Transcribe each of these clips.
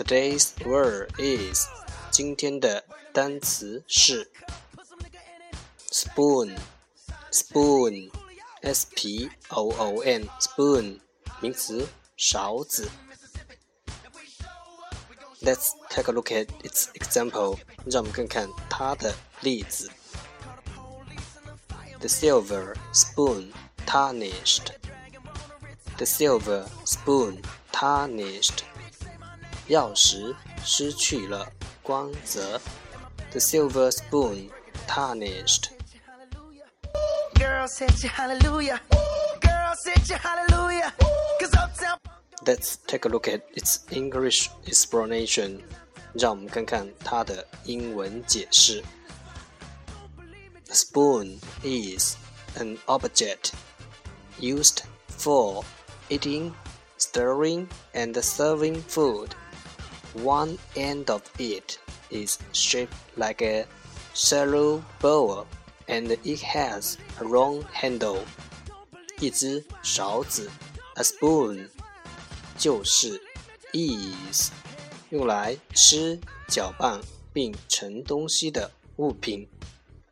Today's word is 今天的单词是 spoon spoon s p o o n spoon 名词勺子。Let's take a look at its example. 让我们看看它的例子。The silver spoon tarnished. The silver spoon tarnished. 钥匙失去了光泽。The silver spoon tarnished. Girl said you hallelujah. Girl said you hallelujah. Cause uptown Let's take a look at its English explanation. 让我们看看它的英文解释。A spoon is an object used for eating, stirring, and serving food. One end of it is shaped like a shallow bowl, and it has a long handle. 一只勺子，a spoon 就是 is 用来吃、搅拌并盛东西的物品。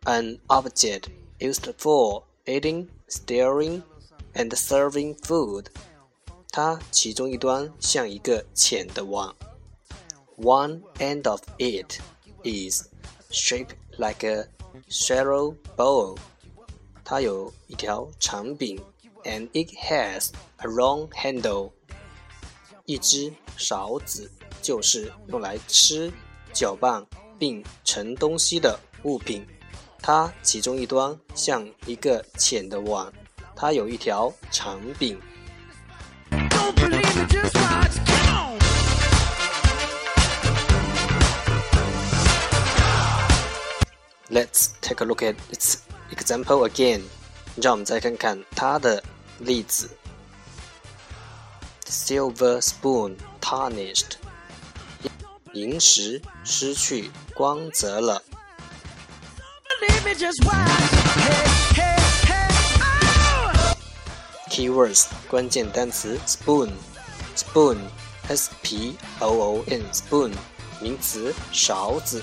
An object used for eating, stirring, and serving food。它其中一端像一个浅的碗。 One end of it is shaped like a shallow bowl。它有一条长柄，and it has a long handle。一只勺子就是用来吃、搅拌并盛东西的物品。它其中一端像一个浅的碗，它有一条长柄。Let's take a look at its example again. 让我们再看看它的例子。Silver spoon tarnished. 银石失去光泽了。 Believe me, just watch. Hey, hey, hey. Oh! Keywords 关键单词 spoon spoon s p o o n spoon 名词勺子。